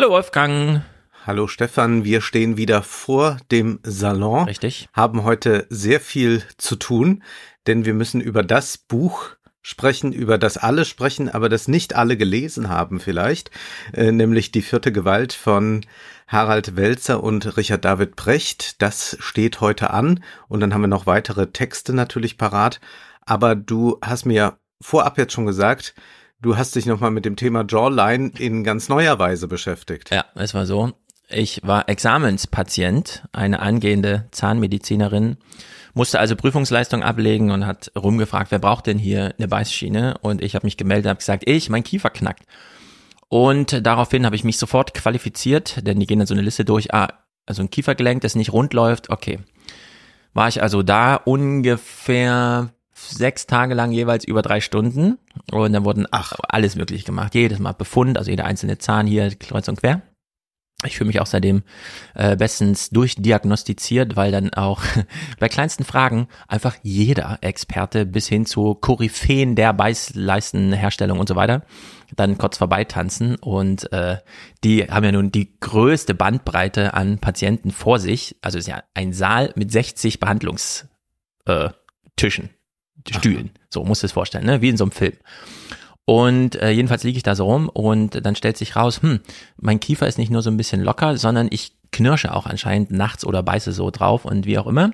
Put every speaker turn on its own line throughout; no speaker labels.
Hallo Wolfgang.
Hallo Stefan, wir stehen wieder vor dem Salon.
Richtig.
Haben heute sehr viel zu tun, denn wir müssen über das Buch sprechen, über das alle sprechen, aber das nicht alle gelesen haben vielleicht, äh, nämlich die vierte Gewalt von Harald Welzer und Richard David Brecht. Das steht heute an und dann haben wir noch weitere Texte natürlich parat. Aber du hast mir vorab jetzt schon gesagt, du hast dich nochmal mit dem Thema Jawline in ganz neuer Weise beschäftigt.
Ja, es war so. Ich war Examenspatient, eine angehende Zahnmedizinerin, musste also Prüfungsleistung ablegen und hat rumgefragt, wer braucht denn hier eine Beißschiene? Und ich habe mich gemeldet und habe gesagt, ich, mein Kiefer knackt. Und daraufhin habe ich mich sofort qualifiziert, denn die gehen dann so eine Liste durch, ah, also ein Kiefergelenk, das nicht rund läuft, okay. War ich also da ungefähr sechs Tage lang jeweils über drei Stunden und dann wurden Ach. alles möglich gemacht. Jedes Mal Befund, also jeder einzelne Zahn hier kreuz und quer. Ich fühle mich auch seitdem äh, bestens durchdiagnostiziert, weil dann auch bei kleinsten Fragen einfach jeder Experte bis hin zu Koryphäen der Beißleistenherstellung und so weiter dann kurz vorbeitanzen und äh, die haben ja nun die größte Bandbreite an Patienten vor sich. Also ist ja ein Saal mit 60 Behandlungstischen, äh, Stühlen. So muss es vorstellen, ne? wie in so einem Film. Und äh, jedenfalls liege ich da so rum und dann stellt sich raus, hm, mein Kiefer ist nicht nur so ein bisschen locker, sondern ich knirsche auch anscheinend nachts oder beiße so drauf und wie auch immer.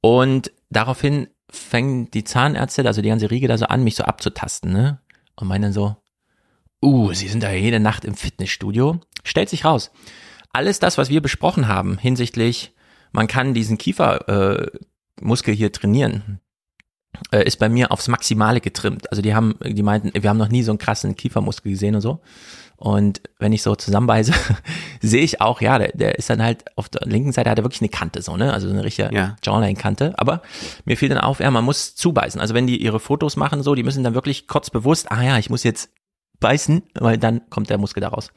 Und daraufhin fängt die Zahnärzte, also die ganze Riege da so an, mich so abzutasten, ne? Und meinen so, uh, sie sind da jede Nacht im Fitnessstudio. Stellt sich raus, alles das, was wir besprochen haben hinsichtlich, man kann diesen Kiefermuskel äh, hier trainieren, äh, ist bei mir aufs Maximale getrimmt. Also die haben, die meinten, wir haben noch nie so einen krassen Kiefermuskel gesehen und so. Und wenn ich so zusammenweise, sehe ich auch, ja, der, der ist dann halt auf der linken Seite hat er wirklich eine Kante so, ne? Also eine richtige ja. Jawline-Kante. Aber mir fiel dann auf, ja, man muss zubeißen. Also wenn die ihre Fotos machen, so, die müssen dann wirklich kurz bewusst, ah ja, ich muss jetzt beißen, weil dann kommt der Muskel da raus.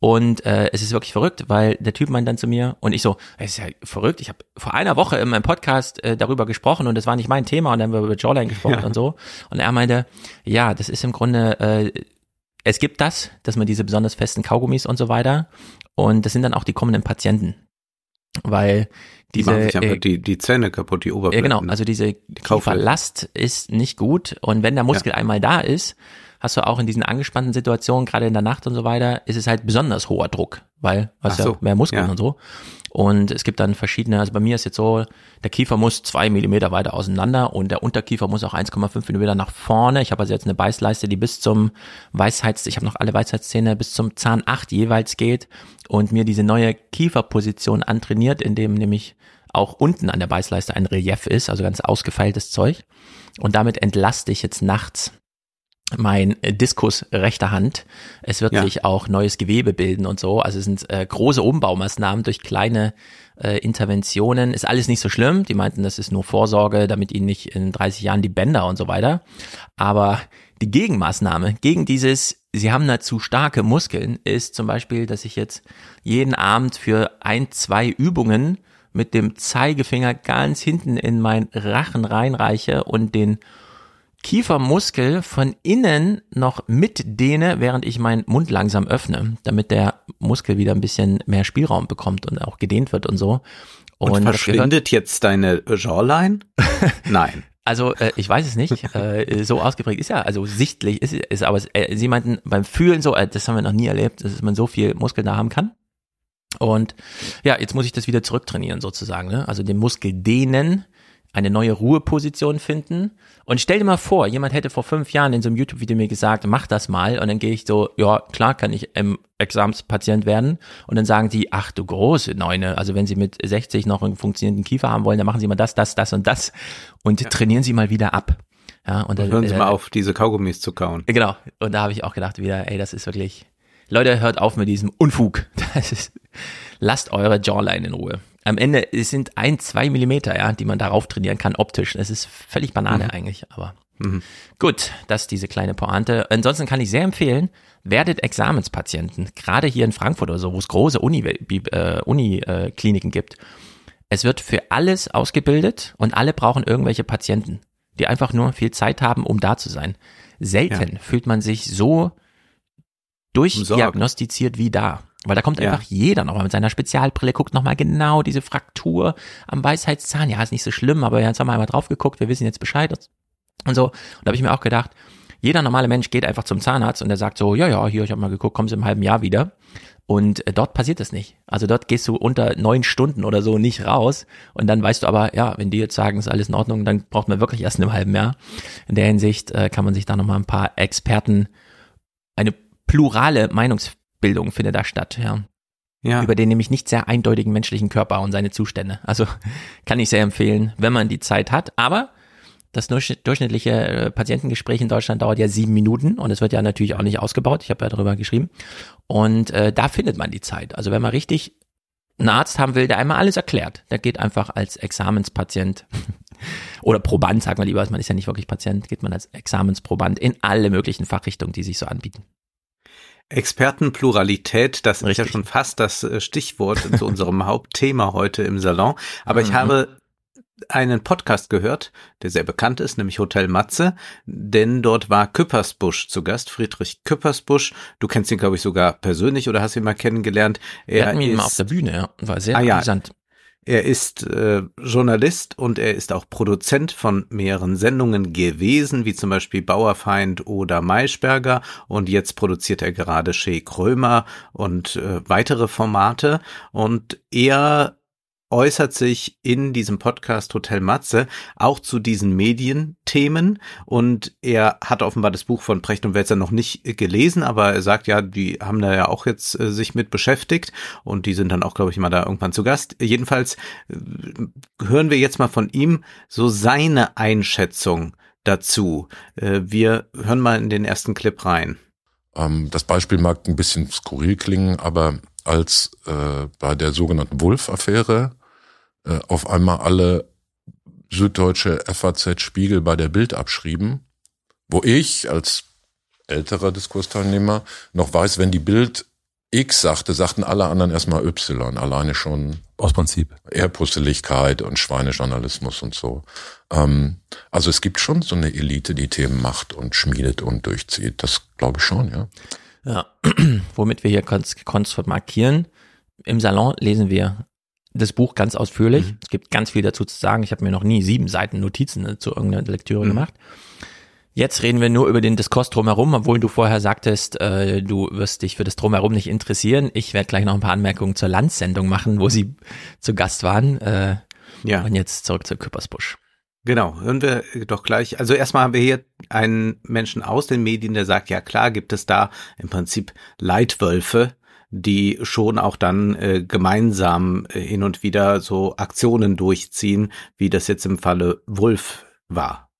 Und äh, es ist wirklich verrückt, weil der Typ meint dann zu mir und ich so, es ist ja verrückt, ich habe vor einer Woche in meinem Podcast äh, darüber gesprochen und das war nicht mein Thema und dann haben wir über Jawline gesprochen ja. und so. Und er meinte, ja, das ist im Grunde, äh, es gibt das, dass man diese besonders festen Kaugummis und so weiter und das sind dann auch die kommenden Patienten. Weil diese
die, sich äh, die, die Zähne kaputt, die Oberfläche.
Ja, genau, also diese Kieferlast ist nicht gut und wenn der Muskel ja. einmal da ist, hast du auch in diesen angespannten Situationen, gerade in der Nacht und so weiter, ist es halt besonders hoher Druck, weil hast so, ja mehr Muskeln ja. und so. Und es gibt dann verschiedene, also bei mir ist jetzt so, der Kiefer muss zwei Millimeter weiter auseinander und der Unterkiefer muss auch 1,5 Millimeter nach vorne. Ich habe also jetzt eine Beißleiste, die bis zum Weisheits, ich habe noch alle Weisheitszähne bis zum Zahn 8 jeweils geht und mir diese neue Kieferposition antrainiert, indem nämlich auch unten an der Beißleiste ein Relief ist, also ganz ausgefeiltes Zeug. Und damit entlaste ich jetzt nachts mein Diskus rechter Hand. Es wird ja. sich auch neues Gewebe bilden und so. Also es sind äh, große Umbaumaßnahmen durch kleine äh, Interventionen. Ist alles nicht so schlimm. Die meinten, das ist nur Vorsorge, damit ihnen nicht in 30 Jahren die Bänder und so weiter. Aber die Gegenmaßnahme gegen dieses, sie haben da zu starke Muskeln, ist zum Beispiel, dass ich jetzt jeden Abend für ein, zwei Übungen mit dem Zeigefinger ganz hinten in meinen Rachen reinreiche und den Kiefermuskel von innen noch mitdehne, während ich meinen Mund langsam öffne, damit der Muskel wieder ein bisschen mehr Spielraum bekommt und auch gedehnt wird und so.
Und, und verschwindet jetzt deine Jawline? Nein.
Also äh, ich weiß es nicht. Äh, so ausgeprägt ist ja, also sichtlich ist, ist aber äh, sie meinten beim Fühlen so, äh, das haben wir noch nie erlebt, dass man so viel Muskel da haben kann. Und ja, jetzt muss ich das wieder zurücktrainieren sozusagen. Ne? Also den Muskel dehnen, eine neue Ruheposition finden. Und stell dir mal vor, jemand hätte vor fünf Jahren in so einem YouTube-Video mir gesagt, mach das mal. Und dann gehe ich so, ja, klar kann ich im Examspatient werden. Und dann sagen die, ach du große Neune, also wenn Sie mit 60 noch einen funktionierenden Kiefer haben wollen, dann machen Sie mal das, das, das und das und ja. trainieren Sie mal wieder ab.
Ja, und dann hören Sie äh, mal auf, diese Kaugummis zu kauen.
Genau. Und da habe ich auch gedacht wieder, ey, das ist wirklich, Leute, hört auf mit diesem Unfug. Das ist, lasst eure Jawline in Ruhe am Ende es sind ein, zwei Millimeter, ja, die man darauf trainieren kann optisch. Es ist völlig Banane mhm. eigentlich, aber mhm. gut, das ist diese kleine Pointe. Ansonsten kann ich sehr empfehlen, werdet Examenspatienten, gerade hier in Frankfurt oder so, wo es große Uni-Kliniken äh, Uni, äh, gibt. Es wird für alles ausgebildet und alle brauchen irgendwelche Patienten, die einfach nur viel Zeit haben, um da zu sein. Selten ja. fühlt man sich so durchdiagnostiziert wie da Weil da kommt einfach jeder nochmal mit seiner Spezialbrille, guckt nochmal genau diese Fraktur am Weisheitszahn. Ja, ist nicht so schlimm, aber jetzt haben wir einmal drauf geguckt, wir wissen jetzt Bescheid und so. Und da habe ich mir auch gedacht, jeder normale Mensch geht einfach zum Zahnarzt und der sagt so, ja, ja, hier, ich habe mal geguckt, kommen Sie im halben Jahr wieder. Und äh, dort passiert das nicht. Also dort gehst du unter neun Stunden oder so nicht raus. Und dann weißt du aber, ja, wenn die jetzt sagen, ist alles in Ordnung, dann braucht man wirklich erst in einem halben Jahr. In der Hinsicht äh, kann man sich da nochmal ein paar Experten, eine plurale Meinungsbildung findet da statt, ja. Ja. Über den nämlich nicht sehr eindeutigen menschlichen Körper und seine Zustände. Also kann ich sehr empfehlen, wenn man die Zeit hat. Aber das durchschnittliche äh, Patientengespräch in Deutschland dauert ja sieben Minuten und es wird ja natürlich auch nicht ausgebaut. Ich habe ja darüber geschrieben. Und äh, da findet man die Zeit. Also wenn man richtig einen Arzt haben will, der einmal alles erklärt, der geht einfach als Examenspatient oder Proband, sagen wir lieber, man ist ja nicht wirklich Patient, geht man als Examensproband in alle möglichen Fachrichtungen, die sich so anbieten.
Expertenpluralität, das Richtig. ist ja schon fast das äh, Stichwort zu unserem Hauptthema heute im Salon. Aber mhm. ich habe einen Podcast gehört, der sehr bekannt ist, nämlich Hotel Matze, denn dort war Küppersbusch zu Gast, Friedrich Küppersbusch. Du kennst ihn, glaube ich, sogar persönlich oder hast ihn mal kennengelernt.
Er Wir hatten ihn mal auf der Bühne, ja. war sehr ah. Ja.
Er ist äh, Journalist und er ist auch Produzent von mehreren Sendungen gewesen, wie zum Beispiel Bauerfeind oder Maischberger. Und jetzt produziert er gerade Shea Krömer und äh, weitere Formate. Und er äußert sich in diesem Podcast Hotel Matze auch zu diesen Medienthemen und er hat offenbar das Buch von Precht und Welzer noch nicht gelesen, aber er sagt ja, die haben da ja auch jetzt äh, sich mit beschäftigt und die sind dann auch, glaube ich, mal da irgendwann zu Gast. Jedenfalls äh, hören wir jetzt mal von ihm so seine Einschätzung dazu. Äh, wir hören mal in den ersten Clip rein.
Ähm, das Beispiel mag ein bisschen skurril klingen, aber als äh, bei der sogenannten Wolf-Affäre äh, auf einmal alle Süddeutsche FAZ Spiegel bei der Bild abschrieben, wo ich als älterer Diskursteilnehmer noch weiß, wenn die Bild X sagte, sagten alle anderen erstmal Y, alleine schon
aus Prinzip.
Ehrpusseligkeit und Schweinejournalismus und so. Ähm, also es gibt schon so eine Elite, die Themen macht und schmiedet und durchzieht. Das glaube ich schon, ja.
Ja, womit wir hier konst markieren. Im Salon lesen wir das Buch ganz ausführlich. Mhm. Es gibt ganz viel dazu zu sagen. Ich habe mir noch nie sieben Seiten Notizen zu irgendeiner Lektüre mhm. gemacht. Jetzt reden wir nur über den Diskurs drumherum, obwohl du vorher sagtest, äh, du wirst dich für das drumherum nicht interessieren. Ich werde gleich noch ein paar Anmerkungen zur Landsendung machen, wo sie zu Gast waren. Äh, ja. Und jetzt zurück zu Küppersbusch.
Genau, hören wir doch gleich. Also erstmal haben wir hier einen Menschen aus den Medien, der sagt, ja klar, gibt es da im Prinzip Leitwölfe, die schon auch dann äh, gemeinsam äh, hin und wieder so Aktionen durchziehen, wie das jetzt im Falle Wolf war.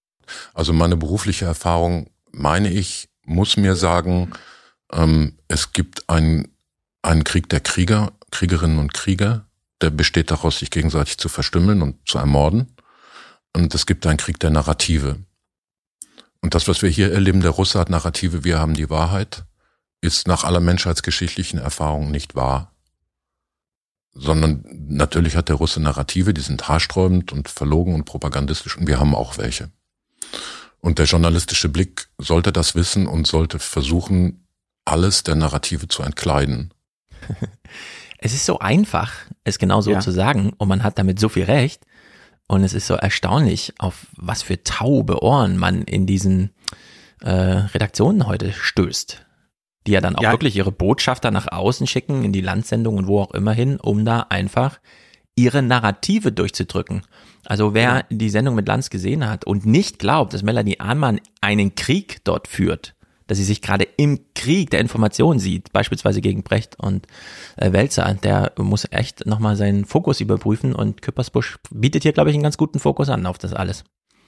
Also meine berufliche Erfahrung, meine ich, muss mir sagen, ähm, es gibt einen, einen Krieg der Krieger, Kriegerinnen und Krieger, der besteht daraus, sich gegenseitig zu verstümmeln und zu ermorden. Und es gibt einen Krieg der Narrative. Und das, was wir hier erleben, der Russe hat Narrative, wir haben die Wahrheit ist nach aller menschheitsgeschichtlichen Erfahrung nicht wahr, sondern natürlich hat der Russe Narrative, die sind haarsträubend und verlogen und propagandistisch und wir haben auch welche. Und der journalistische Blick sollte das wissen und sollte versuchen, alles der Narrative zu entkleiden.
Es ist so einfach, es genau so ja. zu sagen und man hat damit so viel Recht und es ist so erstaunlich, auf was für taube Ohren man in diesen äh, Redaktionen heute stößt die ja dann auch ja. wirklich ihre Botschafter nach außen schicken, in die Landsendung und wo auch immer hin, um da einfach ihre Narrative durchzudrücken. Also wer ja. die Sendung mit Lanz gesehen hat und nicht glaubt, dass Melanie Ahnmann einen Krieg dort führt, dass sie sich gerade im Krieg der Information sieht, beispielsweise gegen Brecht und äh, Welzer, der muss echt nochmal seinen Fokus überprüfen und Küppersbusch bietet hier, glaube ich, einen ganz guten Fokus an auf das alles.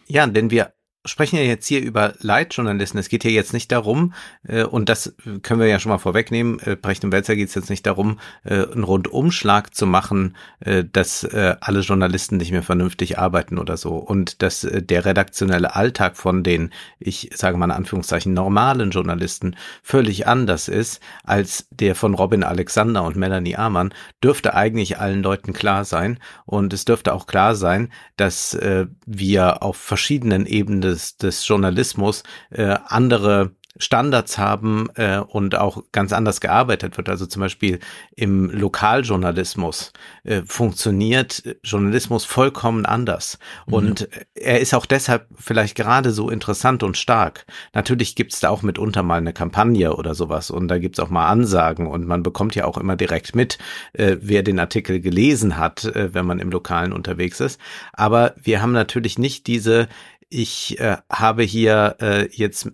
Ja, denn wir sprechen ja jetzt hier über Leitjournalisten. Es geht hier jetzt nicht darum, äh, und das können wir ja schon mal vorwegnehmen, äh, Brecht und Welzer geht es jetzt nicht darum, äh, einen Rundumschlag zu machen, äh, dass äh, alle Journalisten nicht mehr vernünftig arbeiten oder so. Und dass äh, der redaktionelle Alltag von den, ich sage mal in Anführungszeichen, normalen Journalisten völlig anders ist als der von Robin Alexander und Melanie Amann, dürfte eigentlich allen Leuten klar sein. Und es dürfte auch klar sein, dass äh, wir auf verschiedenen Ebenen des, des Journalismus äh, andere Standards haben äh, und auch ganz anders gearbeitet wird. Also zum Beispiel im Lokaljournalismus äh, funktioniert Journalismus vollkommen anders. Mhm. Und er ist auch deshalb vielleicht gerade so interessant und stark. Natürlich gibt's da auch mitunter mal eine Kampagne oder sowas und da gibt's auch mal Ansagen und man bekommt ja auch immer direkt mit, äh, wer den Artikel gelesen hat, äh, wenn man im Lokalen unterwegs ist. Aber wir haben natürlich nicht diese ich äh, habe hier äh, jetzt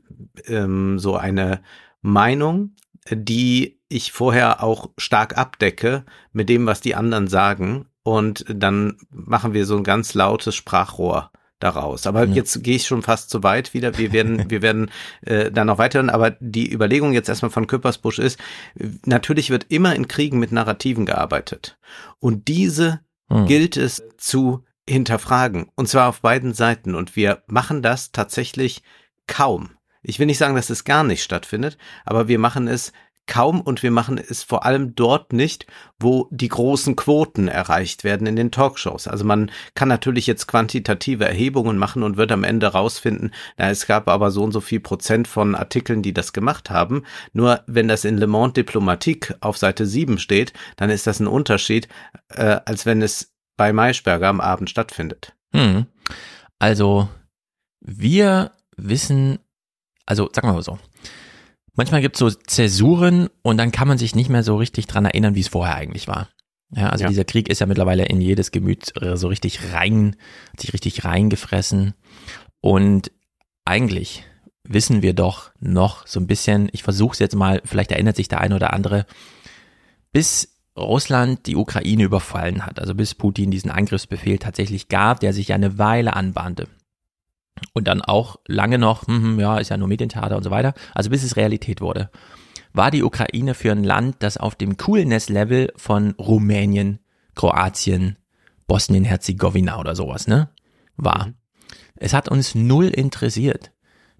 ähm, so eine Meinung, die ich vorher auch stark abdecke mit dem, was die anderen sagen. Und dann machen wir so ein ganz lautes Sprachrohr daraus. Aber ja. jetzt gehe ich schon fast zu weit wieder. Wir werden, wir werden äh, da noch weiterhören. Aber die Überlegung jetzt erstmal von Küppersbusch ist, natürlich wird immer in Kriegen mit Narrativen gearbeitet. Und diese hm. gilt es zu hinterfragen. Und zwar auf beiden Seiten. Und wir machen das tatsächlich kaum. Ich will nicht sagen, dass es gar nicht stattfindet, aber wir machen es kaum und wir machen es vor allem dort nicht, wo die großen Quoten erreicht werden in den Talkshows. Also man kann natürlich jetzt quantitative Erhebungen machen und wird am Ende rausfinden, na, es gab aber so und so viel Prozent von Artikeln, die das gemacht haben. Nur wenn das in Le Monde Diplomatique auf Seite 7 steht, dann ist das ein Unterschied, äh, als wenn es bei Maischberger am Abend stattfindet.
Hm. Also wir wissen, also sagen wir mal so, manchmal gibt es so Zäsuren und dann kann man sich nicht mehr so richtig dran erinnern, wie es vorher eigentlich war. Ja, also ja. dieser Krieg ist ja mittlerweile in jedes Gemüt so richtig rein, hat sich richtig reingefressen. Und eigentlich wissen wir doch noch so ein bisschen, ich versuche es jetzt mal, vielleicht erinnert sich der eine oder andere, bis Russland die Ukraine überfallen hat, also bis Putin diesen Angriffsbefehl tatsächlich gab, der sich ja eine Weile anbahnte. Und dann auch lange noch, hm, hm, ja, ist ja nur Medientheater und so weiter, also bis es Realität wurde, war die Ukraine für ein Land, das auf dem Coolness-Level von Rumänien, Kroatien, Bosnien-Herzegowina oder sowas, ne, war. Es hat uns null interessiert,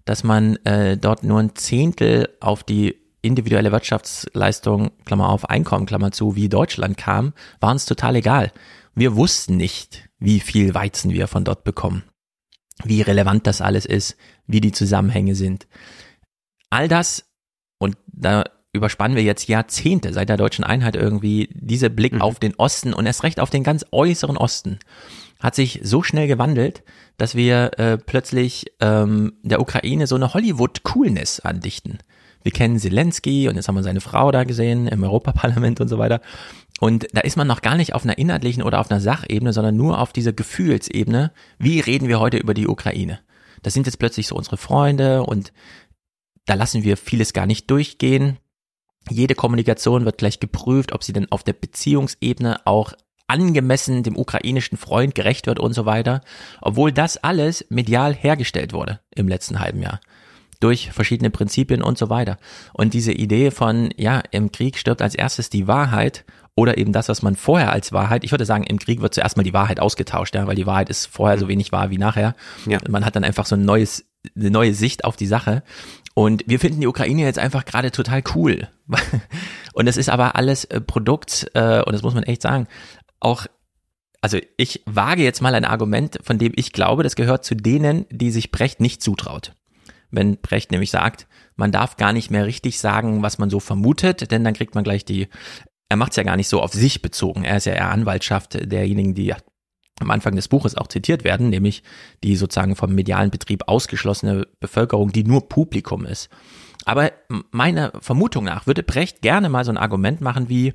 dass man äh, dort nur ein Zehntel auf die individuelle Wirtschaftsleistung, Klammer auf, Einkommen, Klammer zu, wie Deutschland kam, war uns total egal. Wir wussten nicht, wie viel Weizen wir von dort bekommen, wie relevant das alles ist, wie die Zusammenhänge sind. All das, und da überspannen wir jetzt Jahrzehnte seit der deutschen Einheit irgendwie, diese Blick mhm. auf den Osten und erst recht auf den ganz äußeren Osten, hat sich so schnell gewandelt, dass wir äh, plötzlich ähm, der Ukraine so eine Hollywood-Coolness andichten. Wir kennen Zelensky und jetzt haben wir seine Frau da gesehen im Europaparlament und so weiter. Und da ist man noch gar nicht auf einer inhaltlichen oder auf einer Sachebene, sondern nur auf dieser Gefühlsebene. Wie reden wir heute über die Ukraine? Das sind jetzt plötzlich so unsere Freunde und da lassen wir vieles gar nicht durchgehen. Jede Kommunikation wird gleich geprüft, ob sie denn auf der Beziehungsebene auch angemessen dem ukrainischen Freund gerecht wird und so weiter, obwohl das alles medial hergestellt wurde im letzten halben Jahr durch verschiedene Prinzipien und so weiter. Und diese Idee von, ja, im Krieg stirbt als erstes die Wahrheit oder eben das, was man vorher als Wahrheit, ich würde sagen, im Krieg wird zuerst mal die Wahrheit ausgetauscht, ja, weil die Wahrheit ist vorher so wenig wahr wie nachher. Ja. Man hat dann einfach so ein neues, eine neue Sicht auf die Sache. Und wir finden die Ukraine jetzt einfach gerade total cool. Und es ist aber alles äh, Produkt, äh, und das muss man echt sagen, auch also ich wage jetzt mal ein Argument, von dem ich glaube, das gehört zu denen, die sich Brecht nicht zutraut wenn Brecht nämlich sagt, man darf gar nicht mehr richtig sagen, was man so vermutet, denn dann kriegt man gleich die, er macht es ja gar nicht so auf sich bezogen, er ist ja eher Anwaltschaft derjenigen, die am Anfang des Buches auch zitiert werden, nämlich die sozusagen vom medialen Betrieb ausgeschlossene Bevölkerung, die nur Publikum ist. Aber meiner Vermutung nach würde Brecht gerne mal so ein Argument machen wie,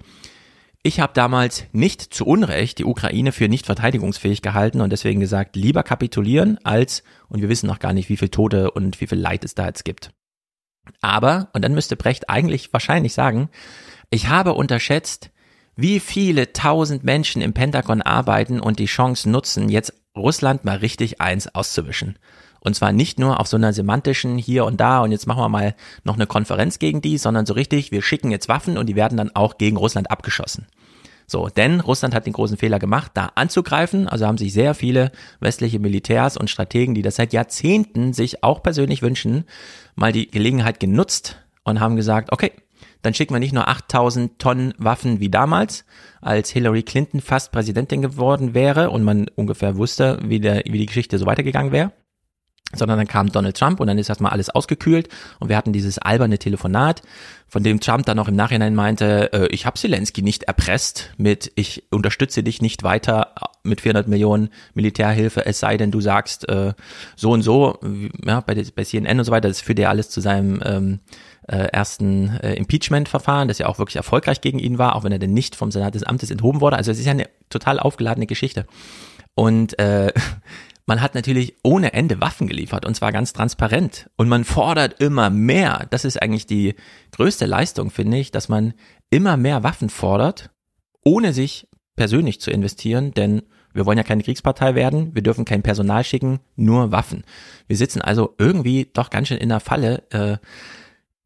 ich habe damals nicht zu Unrecht die Ukraine für nicht verteidigungsfähig gehalten und deswegen gesagt, lieber kapitulieren als, und wir wissen noch gar nicht, wie viel Tote und wie viel Leid es da jetzt gibt. Aber, und dann müsste Brecht eigentlich wahrscheinlich sagen, ich habe unterschätzt, wie viele tausend Menschen im Pentagon arbeiten und die Chance nutzen, jetzt Russland mal richtig eins auszuwischen. Und zwar nicht nur auf so einer semantischen hier und da und jetzt machen wir mal noch eine Konferenz gegen die, sondern so richtig, wir schicken jetzt Waffen und die werden dann auch gegen Russland abgeschossen. So, denn Russland hat den großen Fehler gemacht, da anzugreifen. Also haben sich sehr viele westliche Militärs und Strategen, die das seit Jahrzehnten sich auch persönlich wünschen, mal die Gelegenheit genutzt und haben gesagt, okay, dann schicken wir nicht nur 8000 Tonnen Waffen wie damals, als Hillary Clinton fast Präsidentin geworden wäre und man ungefähr wusste, wie, der, wie die Geschichte so weitergegangen wäre, sondern dann kam Donald Trump und dann ist erstmal alles ausgekühlt und wir hatten dieses alberne Telefonat, von dem Trump dann noch im Nachhinein meinte, äh, ich habe Zelensky nicht erpresst mit, ich unterstütze dich nicht weiter mit 400 Millionen Militärhilfe, es sei denn, du sagst äh, so und so, ja, bei, bei CNN und so weiter, das führt ja alles zu seinem ähm, äh, ersten äh, Impeachment-Verfahren, das ja auch wirklich erfolgreich gegen ihn war, auch wenn er denn nicht vom Senat des Amtes enthoben wurde. Also es ist ja eine total aufgeladene Geschichte. Und äh, man hat natürlich ohne Ende Waffen geliefert und zwar ganz transparent. Und man fordert immer mehr. Das ist eigentlich die größte Leistung, finde ich, dass man immer mehr Waffen fordert, ohne sich persönlich zu investieren, denn wir wollen ja keine Kriegspartei werden, wir dürfen kein Personal schicken, nur Waffen. Wir sitzen also irgendwie doch ganz schön in der Falle. Äh,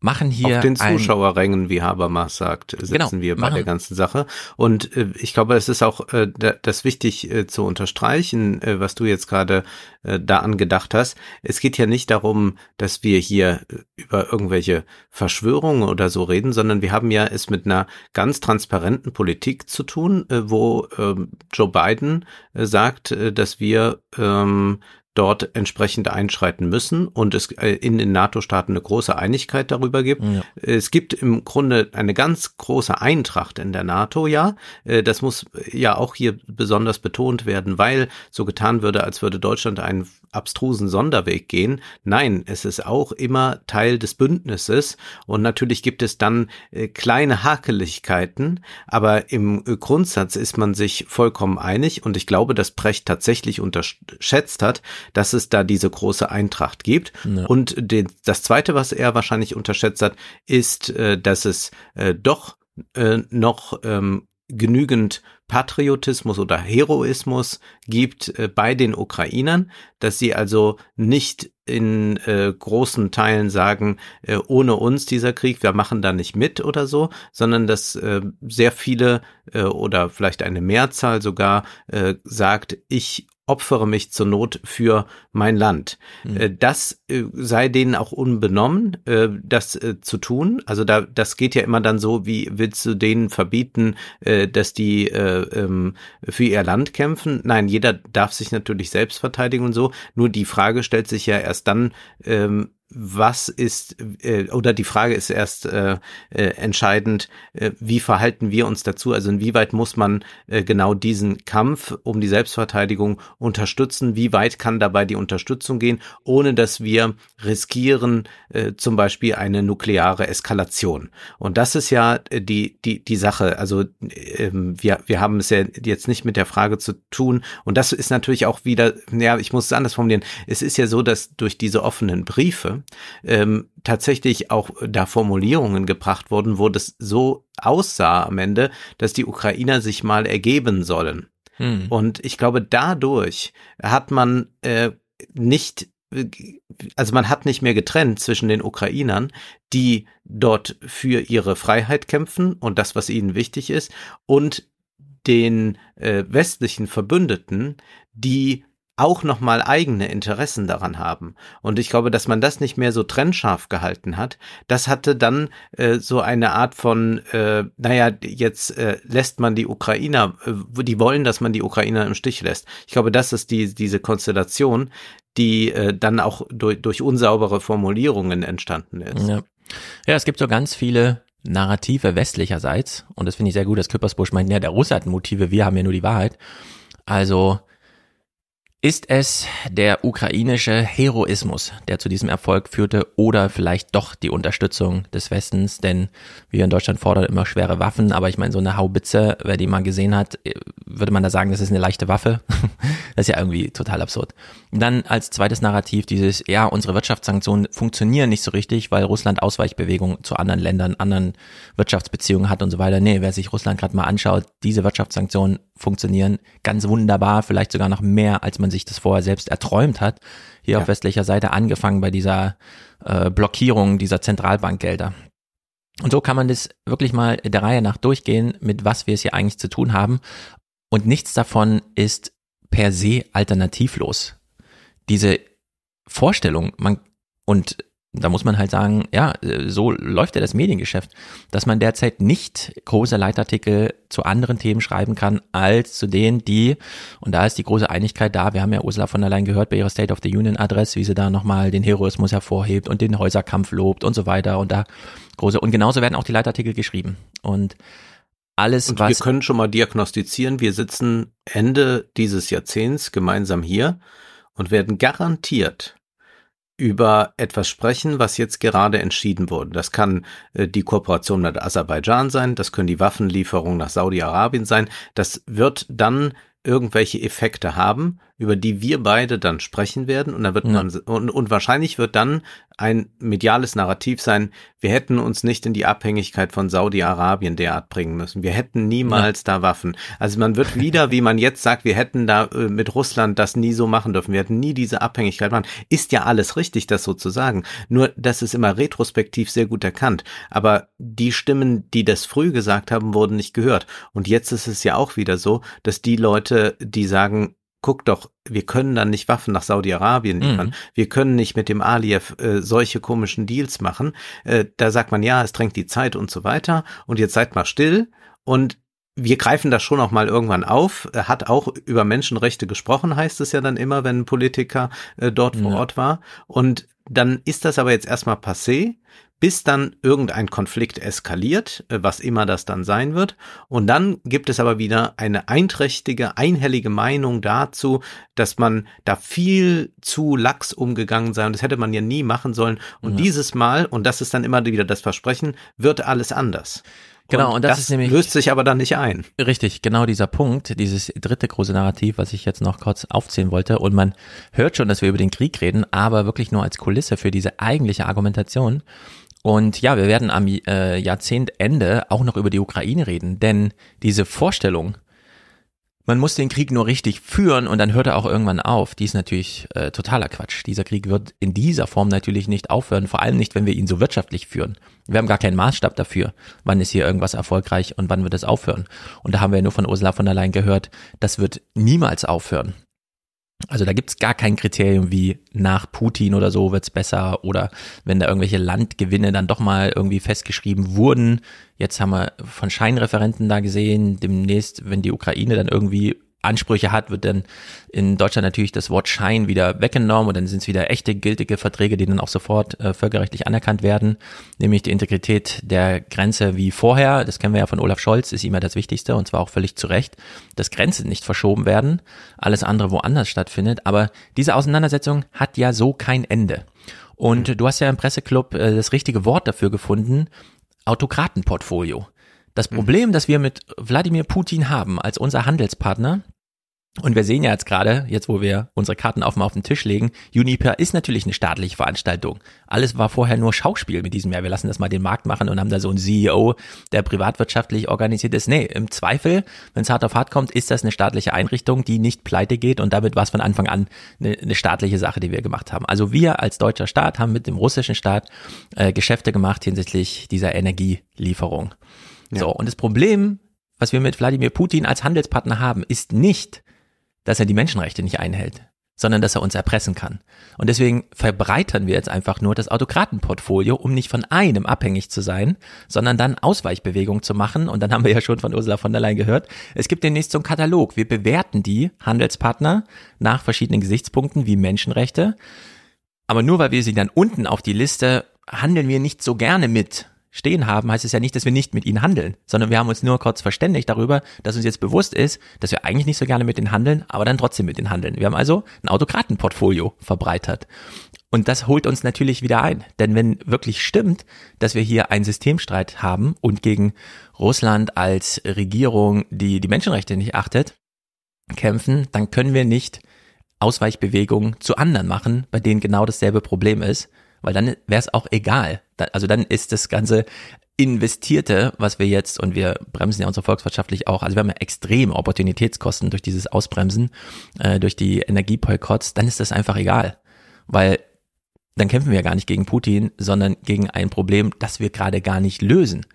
machen hier
auf den Zuschauerrängen, wie Habermas sagt, sitzen genau, wir bei machen. der ganzen Sache. Und äh, ich glaube, es ist auch äh, das wichtig äh, zu unterstreichen, äh, was du jetzt gerade äh, da angedacht hast. Es geht ja nicht darum, dass wir hier äh, über irgendwelche Verschwörungen oder so reden, sondern wir haben ja es mit einer ganz transparenten Politik zu tun, äh, wo äh, Joe Biden äh, sagt, äh, dass wir ähm, dort entsprechend einschreiten müssen und es äh, in den NATO-Staaten eine große Einigkeit darüber gibt. Ja. Es gibt im Grunde eine ganz große Eintracht in der NATO, ja. Äh, das muss ja auch hier besonders betont werden, weil so getan würde, als würde Deutschland einen abstrusen Sonderweg gehen. Nein, es ist auch immer Teil des Bündnisses und natürlich gibt es dann äh, kleine Hakeligkeiten, aber im Grundsatz ist man sich vollkommen einig und ich glaube, dass Brecht tatsächlich unterschätzt hat, dass es da diese große Eintracht gibt. Ja. Und den, das Zweite, was er wahrscheinlich unterschätzt hat, ist, äh, dass es äh, doch äh, noch ähm, genügend Patriotismus oder Heroismus gibt äh, bei den Ukrainern, dass sie also nicht in äh, großen Teilen sagen, äh, ohne uns dieser Krieg, wir machen da nicht mit oder so, sondern dass äh, sehr viele äh, oder vielleicht eine Mehrzahl sogar äh, sagt, ich opfere mich zur Not für mein Land. Mhm. Das äh, sei denen auch unbenommen, äh, das zu tun. Also da, das geht ja immer dann so, wie willst du denen verbieten, dass die ähm, für ihr Land kämpfen? Nein, jeder darf sich natürlich selbst verteidigen und so. Nur die Frage stellt sich ja erst dann, ähm, was ist äh, oder die Frage ist erst äh, äh, entscheidend, äh, wie verhalten wir uns dazu? Also inwieweit muss man äh, genau diesen Kampf um die Selbstverteidigung unterstützen? Wie weit kann dabei die Unterstützung gehen, ohne dass wir riskieren äh, zum Beispiel eine nukleare Eskalation? Und das ist ja äh, die die die Sache. Also äh, wir wir haben es ja jetzt nicht mit der Frage zu tun. Und das ist natürlich auch wieder, ja, ich muss es anders formulieren. Es ist ja so, dass durch diese offenen Briefe ähm, tatsächlich auch da Formulierungen gebracht wurden, wo das so aussah am Ende, dass die Ukrainer sich mal ergeben sollen. Hm. Und ich glaube, dadurch hat man äh, nicht also man hat nicht mehr getrennt zwischen den Ukrainern, die dort für ihre Freiheit kämpfen und das, was ihnen wichtig ist, und den äh, westlichen Verbündeten, die auch nochmal eigene Interessen daran haben. Und ich glaube, dass man das nicht mehr so trennscharf gehalten hat, das hatte dann äh, so eine Art von, äh, naja, jetzt äh, lässt man die Ukrainer, äh, die wollen, dass man die Ukrainer im Stich lässt. Ich glaube, das ist die, diese Konstellation, die äh, dann auch durch, durch unsaubere Formulierungen entstanden ist.
Ja. ja, es gibt so ganz viele Narrative westlicherseits und das finde ich sehr gut, dass Küppersbusch meint, ja, der Russe hat Motive, wir haben ja nur die Wahrheit. Also ist es der ukrainische Heroismus, der zu diesem Erfolg führte, oder vielleicht doch die Unterstützung des Westens? Denn wir in Deutschland fordern immer schwere Waffen, aber ich meine, so eine Haubitze, wer die mal gesehen hat, würde man da sagen, das ist eine leichte Waffe? das ist ja irgendwie total absurd. Dann als zweites Narrativ dieses, ja, unsere Wirtschaftssanktionen funktionieren nicht so richtig, weil Russland Ausweichbewegungen zu anderen Ländern, anderen Wirtschaftsbeziehungen hat und so weiter. Nee, wer sich Russland gerade mal anschaut, diese Wirtschaftssanktionen funktionieren ganz wunderbar, vielleicht sogar noch mehr, als man sich das vorher selbst erträumt hat. Hier ja. auf westlicher Seite angefangen bei dieser äh, Blockierung dieser Zentralbankgelder. Und so kann man das wirklich mal der Reihe nach durchgehen, mit was wir es hier eigentlich zu tun haben. Und nichts davon ist per se alternativlos. Diese Vorstellung, man, und da muss man halt sagen, ja, so läuft ja das Mediengeschäft, dass man derzeit nicht große Leitartikel zu anderen Themen schreiben kann, als zu denen, die, und da ist die große Einigkeit da, wir haben ja Ursula von der Leyen gehört bei ihrer State of the Union Adress, wie sie da nochmal den Heroismus hervorhebt und den Häuserkampf lobt und so weiter und da große, und genauso werden auch die Leitartikel geschrieben und alles,
und
was.
Wir können schon mal diagnostizieren, wir sitzen Ende dieses Jahrzehnts gemeinsam hier und werden garantiert über etwas sprechen, was jetzt gerade entschieden wurde. Das kann äh, die Kooperation mit Aserbaidschan sein, das können die Waffenlieferungen nach Saudi-Arabien sein. Das wird dann irgendwelche Effekte haben, über die wir beide dann sprechen werden und dann wird ja. man und, und wahrscheinlich wird dann ein mediales Narrativ sein, wir hätten uns nicht in die Abhängigkeit von Saudi-Arabien derart bringen müssen. Wir hätten niemals ja. da Waffen. Also man wird wieder, wie man jetzt sagt, wir hätten da äh, mit Russland das nie so machen dürfen. Wir hätten nie diese Abhängigkeit machen. Ist ja alles richtig, das so zu sagen. Nur, das ist immer retrospektiv sehr gut erkannt. Aber die Stimmen, die das früh gesagt haben, wurden nicht gehört. Und jetzt ist es ja auch wieder so, dass die Leute, die sagen, guck doch, wir können dann nicht Waffen nach Saudi-Arabien liefern. Mhm. Wir können nicht mit dem Aliyev äh, solche komischen Deals machen. Äh, da sagt man, ja, es drängt die Zeit und so weiter. Und jetzt seid mal still. Und wir greifen das schon auch mal irgendwann auf. Er hat auch über Menschenrechte gesprochen, heißt es ja dann immer, wenn ein Politiker äh, dort vor ja. Ort war. Und dann ist das aber jetzt erstmal passé bis dann irgendein Konflikt eskaliert, äh, was immer das dann sein wird. Und dann gibt es aber wieder eine einträchtige, einhellige Meinung dazu, dass man da viel zu lax umgegangen sei. Und das hätte man ja nie machen sollen. Und ja. dieses Mal, und das ist dann immer wieder das Versprechen, wird alles anders.
Genau, und, und das, das, ist nämlich.
Löst sich aber dann nicht ein.
Richtig, genau dieser Punkt, dieses dritte große Narrativ, was ich jetzt noch kurz aufzählen wollte. Und man hört schon, dass wir über den Krieg reden, aber wirklich nur als Kulisse für diese eigentliche Argumentation. Und ja, wir werden am äh, Jahrzehntende auch noch über die Ukraine reden, denn diese Vorstellung, man muss den Krieg nur richtig führen und dann hört er auch irgendwann auf, die ist natürlich äh, totaler Quatsch. Dieser Krieg wird in dieser Form natürlich nicht aufhören, vor allem nicht, wenn wir ihn so wirtschaftlich führen. Wir haben gar keinen Maßstab dafür, wann ist hier irgendwas erfolgreich und wann wird es aufhören. Und da haben wir nur von Ursula von der Leyen gehört, das wird niemals aufhören. Also da gibt's gar kein Kriterium wie nach Putin oder so wird's besser oder wenn da irgendwelche Landgewinne dann doch mal irgendwie festgeschrieben wurden. Jetzt haben wir von Scheinreferenten da gesehen, demnächst, wenn die Ukraine dann irgendwie Ansprüche hat, wird dann in Deutschland natürlich das Wort Schein wieder weggenommen und dann sind es wieder echte gültige Verträge, die dann auch sofort äh, völkerrechtlich anerkannt werden, nämlich die Integrität der Grenze wie vorher, das kennen wir ja von Olaf Scholz, ist immer das Wichtigste und zwar auch völlig zu Recht, dass Grenzen nicht verschoben werden, alles andere woanders stattfindet, aber diese Auseinandersetzung hat ja so kein Ende. Und mhm. du hast ja im Presseclub äh, das richtige Wort dafür gefunden, Autokratenportfolio. Das mhm. Problem, das wir mit Wladimir Putin haben als unser Handelspartner, und wir sehen ja jetzt gerade, jetzt wo wir unsere Karten auf, auf den Tisch legen, Uniper ist natürlich eine staatliche Veranstaltung. Alles war vorher nur Schauspiel mit diesem Jahr. Wir lassen das mal den Markt machen und haben da so einen CEO, der privatwirtschaftlich organisiert ist. Nee, im Zweifel, wenn es hart auf hart kommt, ist das eine staatliche Einrichtung, die nicht pleite geht und damit war es von Anfang an eine, eine, staatliche Sache, die wir gemacht haben. Also wir als deutscher Staat haben mit dem russischen Staat äh, Geschäfte gemacht hinsichtlich dieser Energielieferung. Ja. So, und das Problem, was wir mit Wladimir Putin als Handelspartner haben, ist nicht, dass er die Menschenrechte nicht einhält, sondern dass er uns erpressen kann. Und deswegen verbreitern wir jetzt einfach nur das Autokratenportfolio, um nicht von einem abhängig zu sein, sondern dann Ausweichbewegungen zu machen. Und dann haben wir ja schon von Ursula von der Leyen gehört. Es gibt demnächst so einen Katalog. Wir bewerten die Handelspartner nach verschiedenen Gesichtspunkten wie Menschenrechte. Aber nur weil wir sie dann unten auf die Liste handeln wir nicht so gerne mit, stehen haben, heißt es ja nicht, dass wir nicht mit ihnen handeln, sondern wir haben uns nur kurz verständigt darüber, dass uns jetzt bewusst ist, dass wir eigentlich nicht so gerne mit ihnen handeln, aber dann trotzdem mit ihnen handeln. Wir haben also ein Autokratenportfolio verbreitert. Und das holt uns natürlich wieder ein. Denn wenn wirklich stimmt, dass wir hier einen Systemstreit haben und gegen Russland als Regierung, die die Menschenrechte nicht achtet, kämpfen, dann können wir nicht Ausweichbewegungen zu anderen machen, bei denen genau dasselbe Problem ist, weil dann wäre es auch egal. Also dann ist das Ganze investierte, was wir jetzt, und wir bremsen ja unsere volkswirtschaftlich auch, also wir haben ja extreme Opportunitätskosten durch dieses Ausbremsen, äh, durch die Energieboykotts, dann ist das einfach egal. Weil dann kämpfen wir ja gar nicht gegen Putin, sondern gegen ein Problem, das wir gerade gar nicht lösen.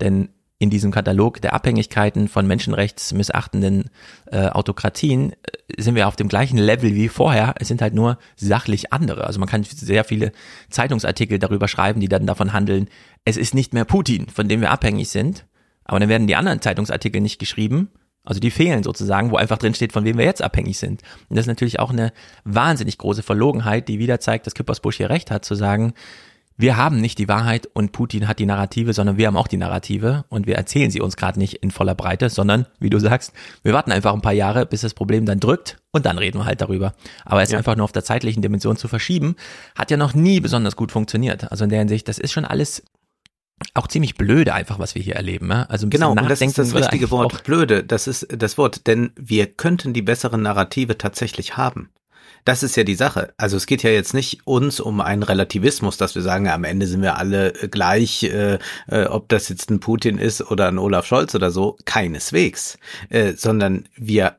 Denn in diesem Katalog der Abhängigkeiten von menschenrechtsmissachtenden äh, Autokratien äh, sind wir auf dem gleichen Level wie vorher. Es sind halt nur sachlich andere. Also man kann sehr viele Zeitungsartikel darüber schreiben, die dann davon handeln, es ist nicht mehr Putin, von dem wir abhängig sind. Aber dann werden die anderen Zeitungsartikel nicht geschrieben. Also die fehlen sozusagen, wo einfach drin steht, von wem wir jetzt abhängig sind. Und das ist natürlich auch eine wahnsinnig große Verlogenheit, die wieder zeigt, dass Küppersbusch hier recht hat, zu sagen, wir haben nicht die Wahrheit und Putin hat die Narrative, sondern wir haben auch die Narrative und wir erzählen sie uns gerade nicht in voller Breite, sondern, wie du sagst, wir warten einfach ein paar Jahre, bis das Problem dann drückt und dann reden wir halt darüber. Aber es ja. einfach nur auf der zeitlichen Dimension zu verschieben, hat ja noch nie besonders gut funktioniert. Also in der Hinsicht, das ist schon alles auch ziemlich blöde einfach, was wir hier erleben. Ja?
Also ein genau, und das ist das richtige Wort, blöde. Das ist das Wort, denn wir könnten die besseren Narrative tatsächlich haben. Das ist ja die Sache. Also es geht ja jetzt nicht uns um einen Relativismus, dass wir sagen, am Ende sind wir alle äh, gleich, äh, äh, ob das jetzt ein Putin ist oder ein Olaf Scholz oder so, keineswegs, äh, sondern wir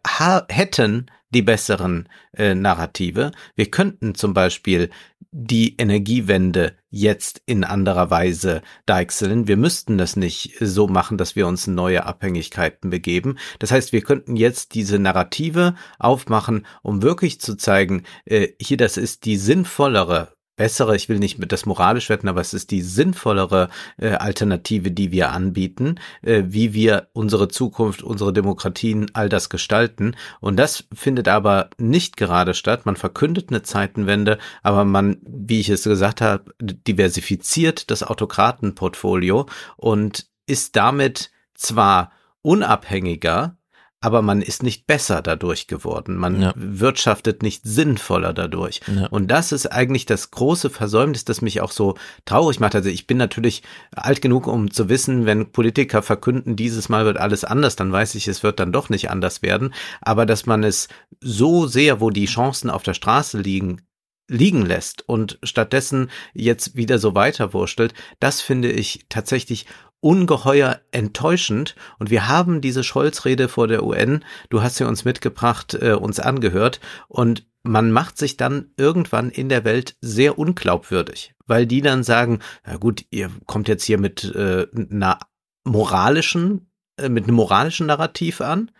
hätten die besseren äh, Narrative. Wir könnten zum Beispiel die Energiewende jetzt in anderer Weise deichseln. Wir müssten das nicht so machen, dass wir uns neue Abhängigkeiten begeben. Das heißt, wir könnten jetzt diese Narrative aufmachen, um wirklich zu zeigen, äh, hier, das ist die sinnvollere bessere, ich will nicht mit das moralisch wetten, aber es ist die sinnvollere äh, Alternative, die wir anbieten, äh, wie wir unsere Zukunft, unsere Demokratien, all das gestalten. Und das findet aber nicht gerade statt. Man verkündet eine Zeitenwende, aber man, wie ich es gesagt habe, diversifiziert das Autokratenportfolio und ist damit zwar unabhängiger, aber man ist nicht besser dadurch geworden. Man ja. wirtschaftet nicht sinnvoller dadurch. Ja. Und das ist eigentlich das große Versäumnis, das mich auch so traurig macht. Also ich bin natürlich alt genug, um zu wissen, wenn Politiker verkünden, dieses Mal wird alles anders, dann weiß ich, es wird dann doch nicht anders werden. Aber dass man es so sehr, wo die Chancen auf der Straße liegen, liegen lässt und stattdessen jetzt wieder so weiterwurschtelt, das finde ich tatsächlich ungeheuer enttäuschend. Und wir haben diese Scholz-Rede vor der UN, du hast sie uns mitgebracht, äh, uns angehört. Und man macht sich dann irgendwann in der Welt sehr unglaubwürdig, weil die dann sagen, na gut, ihr kommt jetzt hier mit äh, einer moralischen, äh, mit einem moralischen Narrativ an.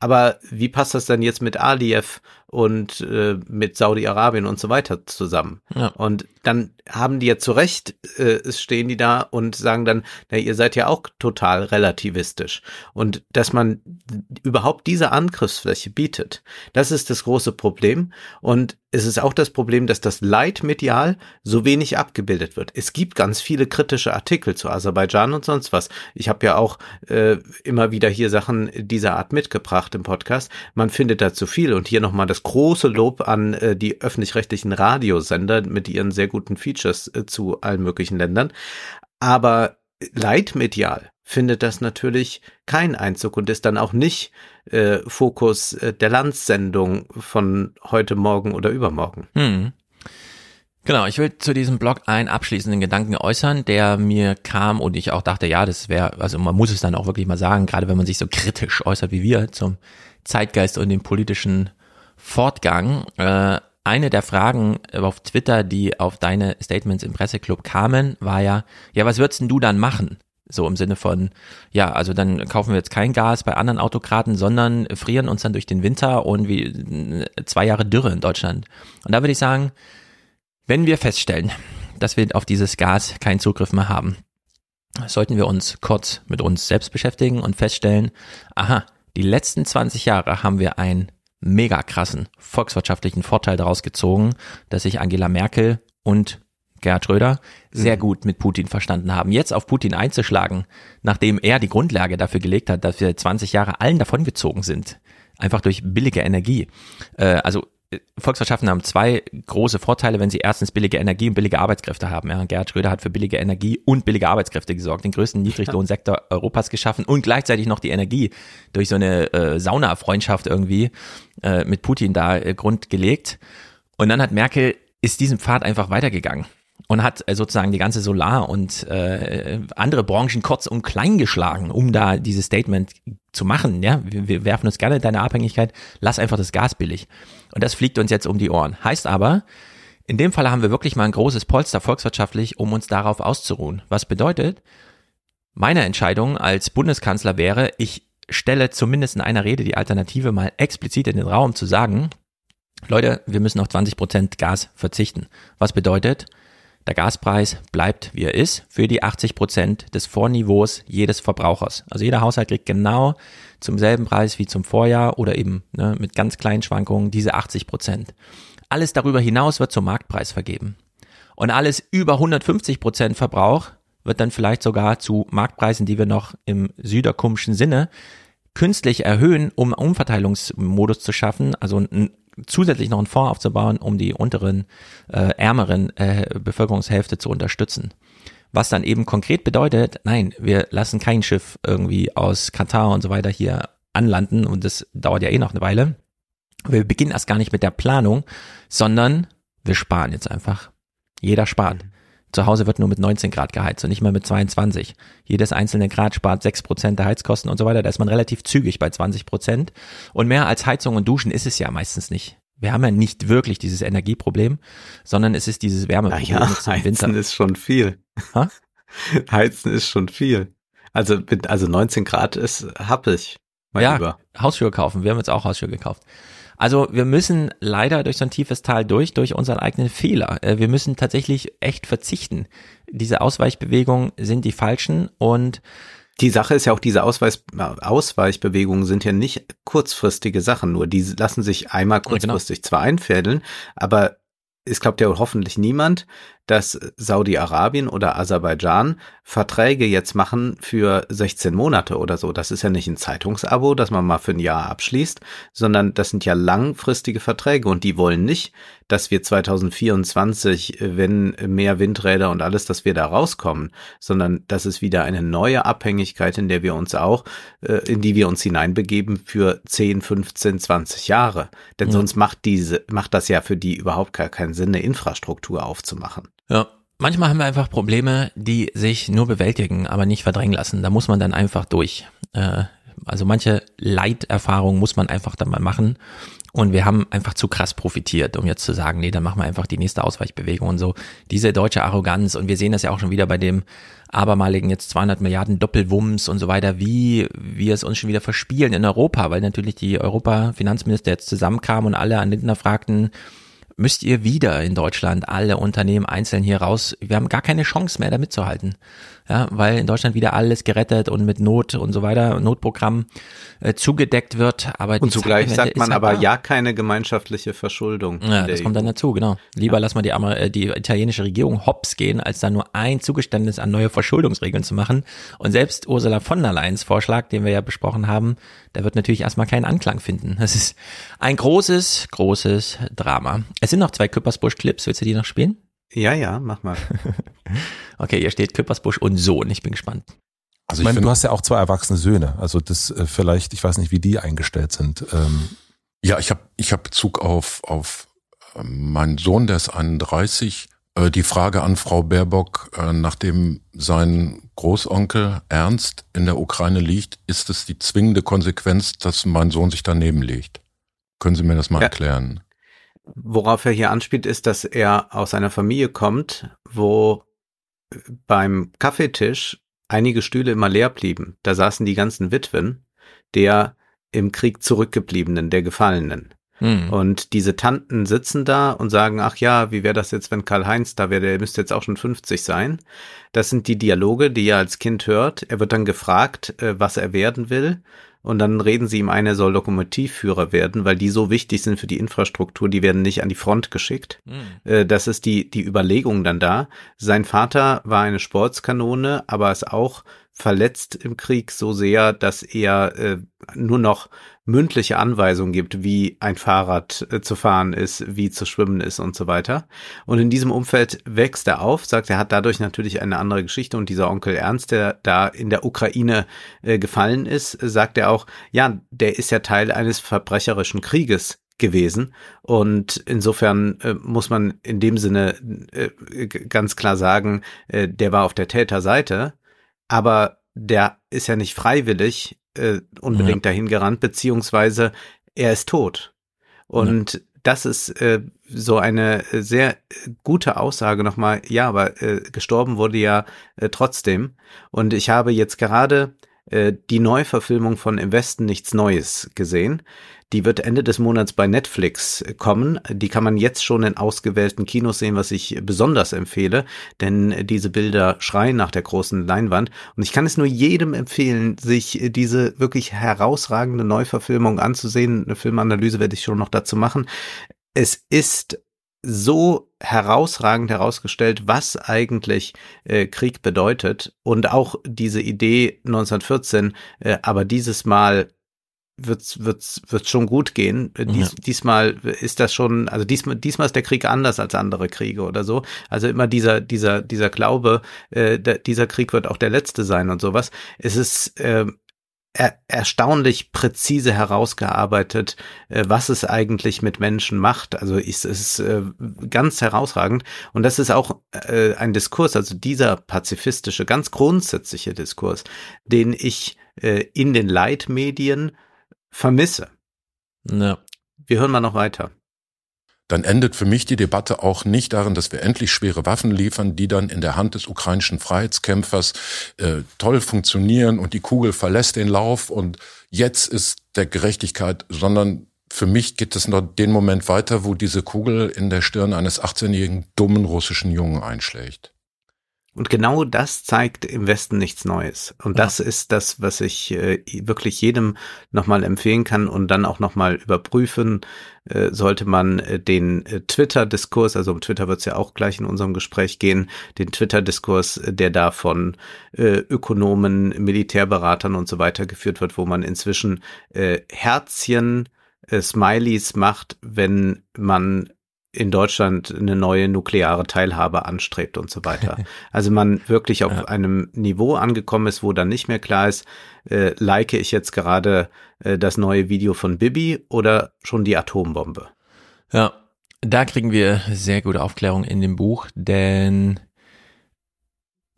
Aber wie passt das denn jetzt mit Aliyev und äh, mit Saudi-Arabien und so weiter zusammen. Ja. Und dann haben die ja zu Recht, äh, stehen die da und sagen dann, na, ihr seid ja auch total relativistisch. Und dass man überhaupt diese Angriffsfläche bietet, das ist das große Problem. Und es ist auch das Problem, dass das Leitmedial so wenig abgebildet wird. Es gibt ganz viele kritische Artikel zu Aserbaidschan und sonst was. Ich habe ja auch äh, immer wieder hier Sachen dieser Art mitgebracht im Podcast. Man findet da zu viel. Und hier nochmal das große Lob an äh, die öffentlich-rechtlichen Radiosender mit ihren sehr guten Features äh, zu allen möglichen Ländern. Aber leitmedial findet das natürlich keinen Einzug und ist dann auch nicht äh, Fokus äh, der Landssendung von heute Morgen oder übermorgen. Hm.
Genau, ich will zu diesem Blog einen abschließenden Gedanken äußern, der mir kam und ich auch dachte, ja, das wäre, also man muss es dann auch wirklich mal sagen, gerade wenn man sich so kritisch äußert wie wir zum Zeitgeist und dem politischen Fortgang. Äh, eine der Fragen auf Twitter, die auf deine Statements im Presseclub kamen, war ja, ja, was würdest du dann machen? So im Sinne von, ja, also dann kaufen wir jetzt kein Gas bei anderen Autokraten, sondern frieren uns dann durch den Winter und wie zwei Jahre Dürre in Deutschland. Und da würde ich sagen, wenn wir feststellen, dass wir auf dieses Gas keinen Zugriff mehr haben, sollten wir uns kurz mit uns selbst beschäftigen und feststellen, aha, die letzten 20 Jahre haben wir ein mega krassen volkswirtschaftlichen Vorteil daraus gezogen, dass sich Angela Merkel und Gerhard Schröder sehr mhm. gut mit Putin verstanden haben. Jetzt auf Putin einzuschlagen, nachdem er die Grundlage dafür gelegt hat, dass wir 20 Jahre allen davongezogen sind, einfach durch billige Energie. Äh, also Volkswirtschaften haben zwei große Vorteile, wenn sie erstens billige Energie und billige Arbeitskräfte haben. Ja, Gerhard Schröder hat für billige Energie und billige Arbeitskräfte gesorgt, den größten Niedriglohnsektor Europas geschaffen und gleichzeitig noch die Energie durch so eine äh, Sauna-Freundschaft irgendwie äh, mit Putin da äh, grundgelegt. Und dann hat Merkel ist diesen Pfad einfach weitergegangen und hat äh, sozusagen die ganze Solar- und äh, andere Branchen kurz und klein geschlagen, um da dieses Statement zu machen. Ja, wir, wir werfen uns gerne in deine Abhängigkeit, lass einfach das Gas billig. Und das fliegt uns jetzt um die Ohren. Heißt aber, in dem Fall haben wir wirklich mal ein großes Polster volkswirtschaftlich, um uns darauf auszuruhen. Was bedeutet, Meine Entscheidung als Bundeskanzler wäre, ich stelle zumindest in einer Rede die Alternative mal explizit in den Raum zu sagen, Leute, wir müssen auf 20 Prozent Gas verzichten. Was bedeutet, der Gaspreis bleibt, wie er ist, für die 80 Prozent des Vorniveaus jedes Verbrauchers. Also jeder Haushalt kriegt genau zum selben Preis wie zum Vorjahr oder eben ne, mit ganz kleinen Schwankungen diese 80 Prozent. Alles darüber hinaus wird zum Marktpreis vergeben. Und alles über 150 Prozent Verbrauch wird dann vielleicht sogar zu Marktpreisen, die wir noch im süderkumschen Sinne künstlich erhöhen, um Umverteilungsmodus zu schaffen, also ein zusätzlich noch einen Fonds aufzubauen, um die unteren, äh, ärmeren äh, Bevölkerungshälfte zu unterstützen. Was dann eben konkret bedeutet, nein, wir lassen kein Schiff irgendwie aus Katar und so weiter hier anlanden und das dauert ja eh noch eine Weile. Wir beginnen erst gar nicht mit der Planung, sondern wir sparen jetzt einfach. Jeder spart. Zu Hause wird nur mit 19 Grad geheizt und nicht mehr mit 22. Jedes einzelne Grad spart 6 Prozent der Heizkosten und so weiter. Da ist man relativ zügig bei 20 Prozent. Und mehr als Heizung und Duschen ist es ja meistens nicht. Wir haben ja nicht wirklich dieses Energieproblem, sondern es ist dieses Wärmeproblem
naja, Heizen Winter. ist schon viel. Ha? Heizen ist schon viel. Also, also 19 Grad ist happig.
Ja, Lieber. Hausschuhe kaufen. Wir haben jetzt auch Hausschuhe gekauft. Also wir müssen leider durch so ein tiefes Tal durch, durch unseren eigenen Fehler. Äh, wir müssen tatsächlich echt verzichten. Diese Ausweichbewegungen sind die falschen und
die Sache ist ja auch, diese Ausweis, Ausweichbewegungen sind ja nicht kurzfristige Sachen, nur die lassen sich einmal kurzfristig ja, genau. zwar einfädeln, aber es glaubt ja hoffentlich niemand, dass Saudi-Arabien oder Aserbaidschan Verträge jetzt machen für 16 Monate oder so. Das ist ja nicht ein Zeitungsabo, das man mal für ein Jahr abschließt, sondern das sind ja langfristige Verträge und die wollen nicht, dass wir 2024, wenn mehr Windräder und alles, dass wir da rauskommen, sondern das ist wieder eine neue Abhängigkeit, in der wir uns auch, äh, in die wir uns hineinbegeben für 10, 15, 20 Jahre. Denn ja. sonst macht diese, macht das ja für die überhaupt gar keinen Sinn, eine Infrastruktur aufzumachen.
Ja. Manchmal haben wir einfach Probleme, die sich nur bewältigen, aber nicht verdrängen lassen. Da muss man dann einfach durch. Äh, also manche Leiterfahrungen muss man einfach dann mal machen. Und wir haben einfach zu krass profitiert, um jetzt zu sagen, nee, dann machen wir einfach die nächste Ausweichbewegung und so. Diese deutsche Arroganz und wir sehen das ja auch schon wieder bei dem abermaligen jetzt 200 Milliarden Doppelwumms und so weiter, wie wir es uns schon wieder verspielen in Europa, weil natürlich die Europa-Finanzminister jetzt zusammenkamen und alle an Lindner fragten, müsst ihr wieder in Deutschland alle Unternehmen einzeln hier raus. Wir haben gar keine Chance mehr, da mitzuhalten ja, weil in Deutschland wieder alles gerettet und mit Not und so weiter, Notprogramm äh, zugedeckt wird. Aber
und zugleich sagt man halt aber da. ja keine gemeinschaftliche Verschuldung.
Ja, das kommt dann dazu, genau. Lieber ja. lass mal die, äh, die italienische Regierung hops gehen, als da nur ein Zugeständnis an neue Verschuldungsregeln zu machen. Und selbst Ursula von der Leyens Vorschlag, den wir ja besprochen haben, der wird natürlich erstmal keinen Anklang finden. Das ist ein großes, großes Drama. Es sind noch zwei Küppersbusch-Clips. Willst du die noch spielen?
Ja, ja, mach mal.
okay, hier steht Küppersbusch und Sohn. Ich bin gespannt.
Also ich, meine, du hast ja auch zwei erwachsene Söhne. Also das äh, vielleicht, ich weiß nicht, wie die eingestellt sind. Ähm.
Ja, ich habe ich hab Bezug auf, auf äh, meinen Sohn, der ist 31. Äh, die Frage an Frau Baerbock, äh, nachdem sein Großonkel Ernst in der Ukraine liegt, ist es die zwingende Konsequenz, dass mein Sohn sich daneben legt? Können Sie mir das mal ja. erklären?
Worauf er hier anspielt, ist, dass er aus einer Familie kommt, wo beim Kaffeetisch einige Stühle immer leer blieben. Da saßen die ganzen Witwen der im Krieg zurückgebliebenen, der Gefallenen. Hm. Und diese Tanten sitzen da und sagen, ach ja, wie wäre das jetzt, wenn Karl-Heinz da wäre, der müsste jetzt auch schon 50 sein. Das sind die Dialoge, die er als Kind hört. Er wird dann gefragt, äh, was er werden will und dann reden sie ihm ein, er soll Lokomotivführer werden, weil die so wichtig sind für die Infrastruktur, die werden nicht an die Front geschickt. Mhm. Das ist die, die Überlegung dann da. Sein Vater war eine Sportskanone, aber ist auch verletzt im Krieg so sehr, dass er äh, nur noch mündliche Anweisungen gibt, wie ein Fahrrad äh, zu fahren ist, wie zu schwimmen ist und so weiter. Und in diesem Umfeld wächst er auf, sagt, er hat dadurch natürlich eine andere Geschichte und dieser Onkel Ernst, der da in der Ukraine äh, gefallen ist, sagt er auch, ja, der ist ja Teil eines verbrecherischen Krieges gewesen. Und insofern äh, muss man in dem Sinne äh, ganz klar sagen, äh, der war auf der Täterseite aber der ist ja nicht freiwillig äh, unbedingt ja. dahin gerannt, beziehungsweise er ist tot. Und ja. das ist äh, so eine sehr gute Aussage nochmal. Ja, aber äh, gestorben wurde ja äh, trotzdem. Und ich habe jetzt gerade äh, die Neuverfilmung von Im Westen nichts Neues gesehen. Die wird Ende des Monats bei Netflix kommen. Die kann man jetzt schon in ausgewählten Kinos sehen, was ich besonders empfehle, denn diese Bilder schreien nach der großen Leinwand. Und ich kann es nur jedem empfehlen, sich diese wirklich herausragende Neuverfilmung anzusehen. Eine Filmanalyse werde ich schon noch dazu machen. Es ist so herausragend herausgestellt, was eigentlich äh, Krieg bedeutet und auch diese Idee 1914, äh, aber dieses Mal wird's wird's wird's schon gut gehen. Äh, dies, ja. Diesmal ist das schon, also diesmal diesmal ist der Krieg anders als andere Kriege oder so. Also immer dieser dieser dieser Glaube, äh, der, dieser Krieg wird auch der letzte sein und sowas. Es ist äh, er, erstaunlich präzise herausgearbeitet, äh, was es eigentlich mit Menschen macht. Also ist es äh, ganz herausragend. Und das ist auch äh, ein Diskurs, also dieser pazifistische, ganz grundsätzliche Diskurs, den ich äh, in den Leitmedien vermisse. Ja. Wir hören mal noch weiter.
Dann endet für mich die Debatte auch nicht darin, dass wir endlich schwere Waffen liefern, die dann in der Hand des ukrainischen Freiheitskämpfers äh, toll funktionieren und die Kugel verlässt den Lauf und jetzt ist der Gerechtigkeit, sondern für mich geht es noch den Moment weiter, wo diese Kugel in der Stirn eines 18-jährigen dummen russischen Jungen einschlägt.
Und genau das zeigt im Westen nichts Neues. Und das ja. ist das, was ich äh, wirklich jedem nochmal empfehlen kann und dann auch nochmal überprüfen äh, sollte man äh, den äh, Twitter-Diskurs, also um Twitter wird es ja auch gleich in unserem Gespräch gehen, den Twitter-Diskurs, äh, der da von äh, Ökonomen, Militärberatern und so weiter geführt wird, wo man inzwischen Herzchen, Smileys macht, wenn man in Deutschland eine neue nukleare Teilhabe anstrebt und so weiter. Also man wirklich auf ja. einem Niveau angekommen ist, wo dann nicht mehr klar ist, äh, like ich jetzt gerade äh, das neue Video von Bibi oder schon die Atombombe.
Ja, da kriegen wir sehr gute Aufklärung in dem Buch, denn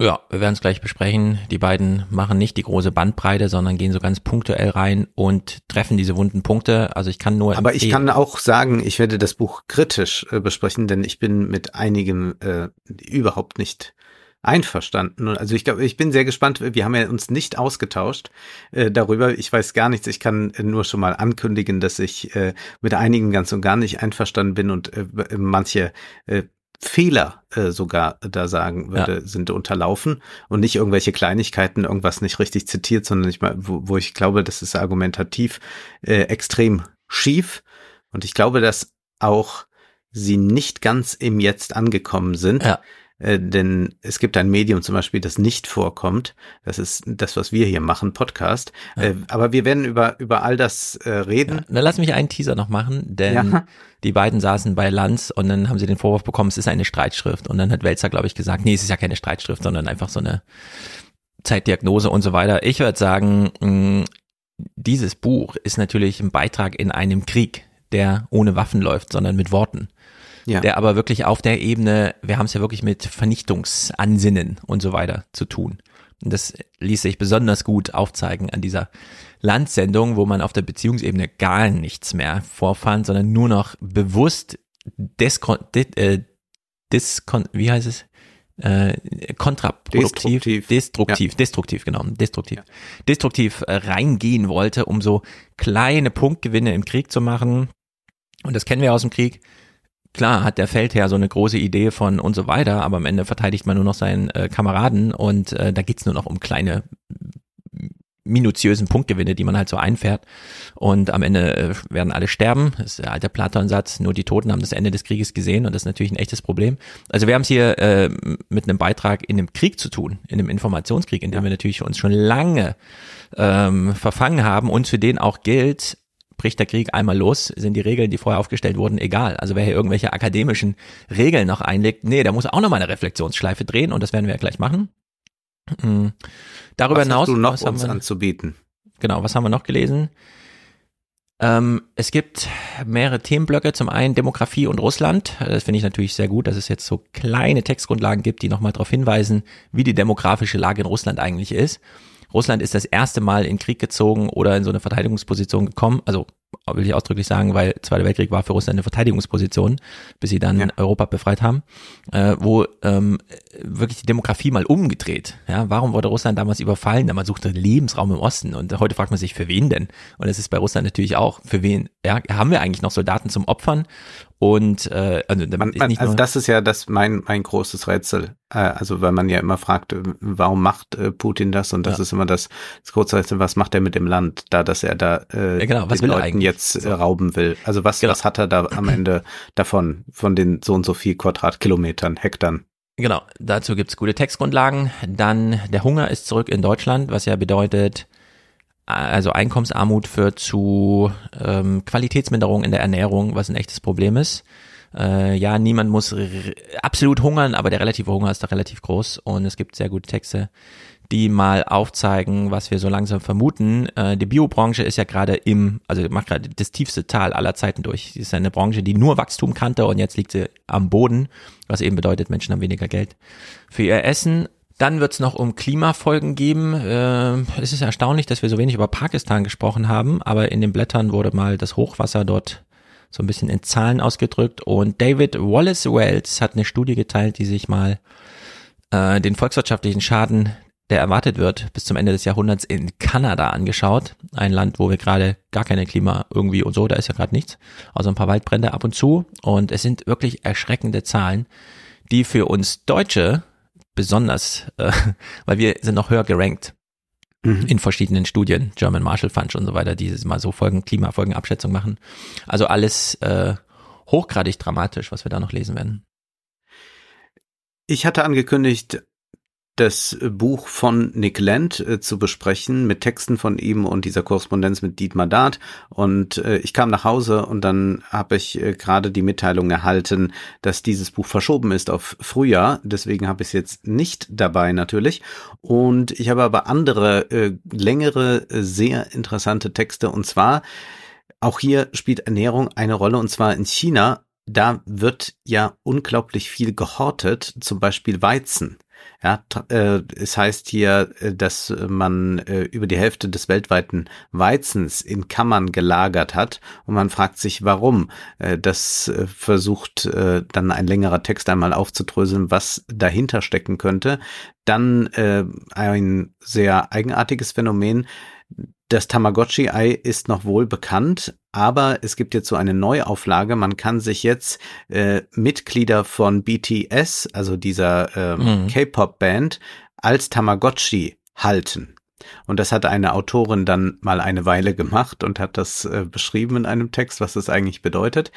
ja, wir werden es gleich besprechen. Die beiden machen nicht die große Bandbreite, sondern gehen so ganz punktuell rein und treffen diese wunden Punkte. Also ich kann nur.
Aber ich kann auch sagen, ich werde das Buch kritisch äh, besprechen, denn ich bin mit einigem äh, überhaupt nicht einverstanden. Also ich glaube, ich bin sehr gespannt. Wir haben ja uns nicht ausgetauscht äh, darüber. Ich weiß gar nichts. Ich kann nur schon mal ankündigen, dass ich äh, mit einigen ganz und gar nicht einverstanden bin und äh, manche äh, Fehler äh, sogar da sagen würde, ja. sind unterlaufen und nicht irgendwelche Kleinigkeiten, irgendwas nicht richtig zitiert, sondern ich mal, wo, wo ich glaube, das ist argumentativ äh, extrem schief. Und ich glaube, dass auch sie nicht ganz im Jetzt angekommen sind. Ja. Äh, denn es gibt ein Medium zum Beispiel, das nicht vorkommt. Das ist das, was wir hier machen, Podcast. Ja. Äh, aber wir werden über, über all das äh, reden. Ja,
dann lass mich einen Teaser noch machen, denn ja. die beiden saßen bei Lanz und dann haben sie den Vorwurf bekommen, es ist eine Streitschrift. Und dann hat Welzer, glaube ich, gesagt, nee, es ist ja keine Streitschrift, sondern einfach so eine Zeitdiagnose und so weiter. Ich würde sagen, mh, dieses Buch ist natürlich ein Beitrag in einem Krieg, der ohne Waffen läuft, sondern mit Worten ja. der aber wirklich auf der Ebene, wir haben es ja wirklich mit Vernichtungsansinnen und so weiter zu tun. Und das ließ sich besonders gut aufzeigen an dieser Landsendung, wo man auf der Beziehungsebene gar nichts mehr vorfand, sondern nur noch bewusst deskon, äh, diskon, wie heißt es? Äh, kontraproduktiv, destruktiv, destruktiv, ja. destruktiv, genau, destruktiv, ja. destruktiv äh, reingehen wollte, um so kleine Punktgewinne im Krieg zu machen. Und das kennen wir aus dem Krieg klar hat der Feldherr so eine große Idee von und so weiter, aber am Ende verteidigt man nur noch seinen äh, Kameraden und äh, da geht's nur noch um kleine minutiösen Punktgewinne, die man halt so einfährt. Und am Ende äh, werden alle sterben. Das ist der alte Platon-Satz, nur die Toten haben das Ende des Krieges gesehen und das ist natürlich ein echtes Problem. Also wir haben es hier äh, mit einem Beitrag in einem Krieg zu tun, in einem Informationskrieg, in dem ja. wir natürlich uns schon lange ähm, verfangen haben und für den auch gilt, bricht der Krieg einmal los, sind die Regeln, die vorher aufgestellt wurden, egal. Also wer hier irgendwelche akademischen Regeln noch einlegt, nee, der muss auch nochmal eine Reflexionsschleife drehen und das werden wir ja gleich machen. Mhm. Darüber was hinaus. Hast
du noch was uns wir, anzubieten?
Genau, was haben wir noch gelesen? Ähm, es gibt mehrere Themenblöcke. Zum einen Demografie und Russland. Das finde ich natürlich sehr gut, dass es jetzt so kleine Textgrundlagen gibt, die nochmal darauf hinweisen, wie die demografische Lage in Russland eigentlich ist. Russland ist das erste Mal in Krieg gezogen oder in so eine Verteidigungsposition gekommen, also will ich ausdrücklich sagen, weil Zweiter Weltkrieg war für Russland eine Verteidigungsposition, bis sie dann
Ja.
Europa befreit haben, äh, wo ähm, wirklich die Demografie mal umgedreht. Ja, warum wurde Russland damals überfallen? Man suchte Lebensraum im Osten und heute fragt man sich, für wen denn? Und es ist bei Russland natürlich auch, für wen ja, haben wir eigentlich noch Soldaten zum Opfern? Und äh, also,
Man, man,
nicht
also
nur,
das ist ja das mein mein großes Rätsel. Äh, also weil man ja immer fragt, äh, warum macht äh, Putin das? Und das
Ja.
ist immer das, das große Rätsel, was macht er mit dem Land, da dass er da äh,
Ja, genau, was
den Leuten jetzt
So.
äh, rauben will. Also was
Genau.
was hat er da am Ende davon von den so und so viel Quadratkilometern, Hektar?
Genau, dazu gibt's gute Textgrundlagen. Dann der Hunger ist zurück in Deutschland, was ja bedeutet, also Einkommensarmut führt zu ähm, Qualitätsminderung in der Ernährung, was ein echtes Problem ist. Äh, ja, niemand muss absolut hungern, aber der relative Hunger ist doch relativ groß und es gibt sehr gute Texte, die mal aufzeigen, was wir so langsam vermuten. Äh, die Biobranche ist ja gerade im, also macht gerade das tiefste Tal aller Zeiten durch. Sie ist eine Branche, die nur Wachstum kannte und jetzt liegt sie am Boden, was eben bedeutet, Menschen haben weniger Geld für ihr Essen. Dann wird es noch um Klimafolgen geben. Äh, es ist erstaunlich, dass wir so wenig über Pakistan gesprochen haben, aber in den Blättern wurde mal das Hochwasser dort so ein bisschen in Zahlen ausgedrückt. Und David Wallace Wells hat eine Studie geteilt, die sich mal äh, den volkswirtschaftlichen Schaden, der erwartet wird, bis zum Ende des Jahrhunderts in Kanada angeschaut. Ein Land, wo wir gerade gar keine Klima irgendwie und so, da ist ja gerade nichts, außer ein paar Waldbrände ab und zu. Und es sind wirklich erschreckende Zahlen, die für uns Deutsche besonders, äh, weil wir sind noch höher gerankt in verschiedenen Studien, German Marshall Fund und so weiter, die mal so Folgen, Klimafolgenabschätzung machen. Also alles äh, hochgradig dramatisch, was wir da noch lesen werden.
Ich hatte angekündigt, das Buch von Nick Land äh, zu besprechen mit Texten von ihm und dieser Korrespondenz mit Dietmar Dart. Und äh, ich kam nach Hause und dann habe ich äh, gerade die Mitteilung erhalten, dass dieses Buch verschoben ist auf Frühjahr. Deswegen habe ich es jetzt nicht dabei natürlich. Und ich habe aber andere äh, längere, äh, sehr interessante Texte. Und zwar auch hier spielt Ernährung eine Rolle und zwar in China. Da wird ja unglaublich viel gehortet, zum Beispiel Weizen. Ja, äh, es heißt hier, äh, dass man äh, über die Hälfte des weltweiten Weizens in Kammern gelagert hat und man fragt sich, warum. Äh, das äh, versucht äh, dann ein längerer Text einmal aufzudröseln, was dahinter stecken könnte. Dann äh, ein sehr eigenartiges Phänomen. Das Tamagotchi-Ei ist noch wohl bekannt, aber es gibt jetzt so eine Neuauflage. Man kann sich jetzt äh, Mitglieder von BTS, also dieser ähm,
Mhm.
K-Pop-Band, als Tamagotchi halten. Und das hat eine Autorin dann mal eine Weile gemacht und hat das äh, beschrieben in einem Text, was das eigentlich bedeutet.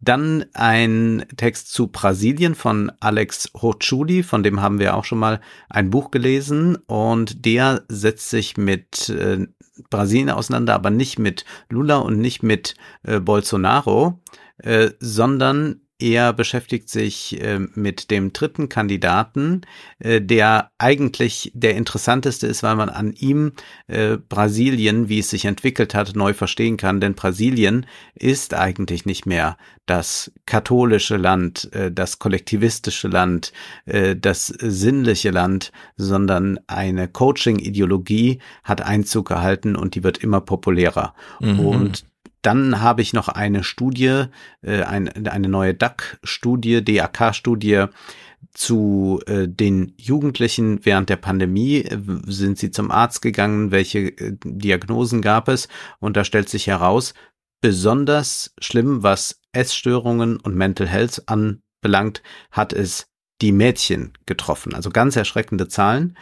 Dann ein Text zu Brasilien von Alex Hochuli, von dem haben wir auch schon mal ein Buch gelesen und der setzt sich mit äh, Brasilien auseinander, aber nicht mit Lula und nicht mit äh, Bolsonaro, äh, sondern er beschäftigt sich äh, mit dem dritten Kandidaten, äh, der eigentlich der interessanteste ist, weil man an ihm äh, Brasilien, wie es sich entwickelt hat, neu verstehen kann. Denn Brasilien ist eigentlich nicht mehr das katholische Land, äh, das kollektivistische Land, äh, das sinnliche Land, sondern eine Coaching-Ideologie hat Einzug gehalten und die wird immer populärer.
Mhm.
Und dann habe ich noch eine Studie, äh, ein, eine neue DAC-Studie, DAK-Studie zu äh, den Jugendlichen während der Pandemie. Sind sie zum Arzt gegangen? Welche äh, Diagnosen gab es? Und da stellt sich heraus, besonders schlimm, was Essstörungen und Mental Health anbelangt, hat es die Mädchen getroffen. Also ganz erschreckende Zahlen.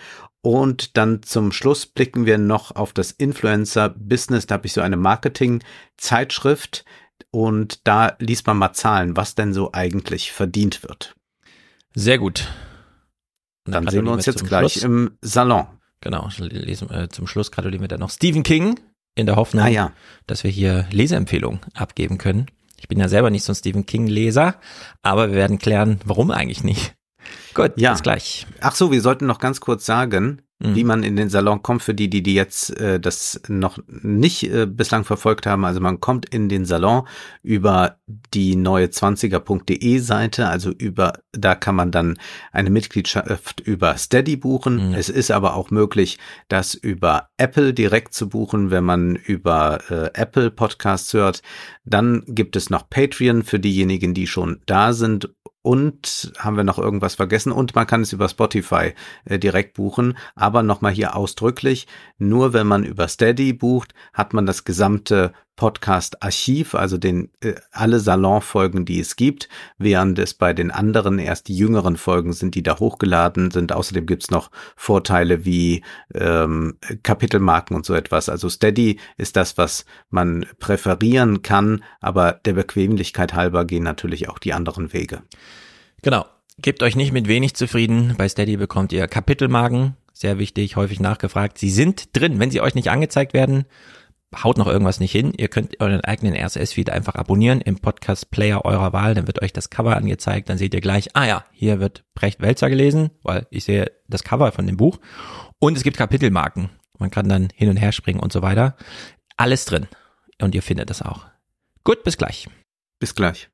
Und dann zum Schluss blicken wir noch auf das Influencer-Business. Da habe ich so eine Marketing-Zeitschrift und da liest man mal Zahlen, was denn so eigentlich verdient wird.
Sehr gut. Und
Dann sehen wir uns jetzt gleich
Schluss.
im Salon.
Genau, lesen, äh, zum Schluss gratulieren wir dann noch Stephen King in der Hoffnung,
Ah ja,
dass wir hier Leseempfehlungen abgeben können. Ich bin ja selber nicht so ein Stephen King-Leser, aber wir werden klären, warum eigentlich nicht. Gut,
Ja.
bis gleich.
ach so, wir sollten noch ganz kurz sagen, mhm. wie man in den Salon kommt, für die, die, die jetzt äh, das noch nicht äh, bislang verfolgt haben. Also man kommt in den Salon über die neue 20er.de Seite, also über, da kann man dann eine Mitgliedschaft über Steady buchen. Mhm. Es ist aber auch möglich, das über Apple direkt zu buchen, wenn man über äh, Apple Podcasts hört. Dann gibt es noch Patreon für diejenigen, die schon da sind und haben wir noch irgendwas vergessen? Und man kann es über Spotify äh, direkt buchen. Aber nochmal hier ausdrücklich, nur wenn man über Steady bucht, hat man das gesamte Podcast-Archiv, also den äh, alle Salonfolgen, die es gibt, während es bei den anderen erst die jüngeren Folgen sind, die da hochgeladen sind. Außerdem gibt's noch Vorteile wie ähm, Kapitelmarken und so etwas. Also Steady ist das, was man präferieren kann, aber der Bequemlichkeit halber gehen natürlich auch die anderen Wege.
Genau. Gebt euch nicht mit wenig zufrieden. Bei Steady bekommt ihr Kapitelmarken. Sehr wichtig, häufig nachgefragt. Sie sind drin. Wenn sie euch nicht angezeigt werden, haut noch irgendwas nicht hin. Ihr könnt euren eigenen RSS-Feed einfach abonnieren im Podcast-Player eurer Wahl. Dann wird euch das Cover angezeigt. Dann seht ihr gleich, ah ja, hier wird Brecht Welzer gelesen, weil ich sehe das Cover von dem Buch. Und es gibt Kapitelmarken. Man kann dann hin und her springen und so weiter. Alles drin. Und ihr findet das auch. Gut, bis gleich.
Bis gleich.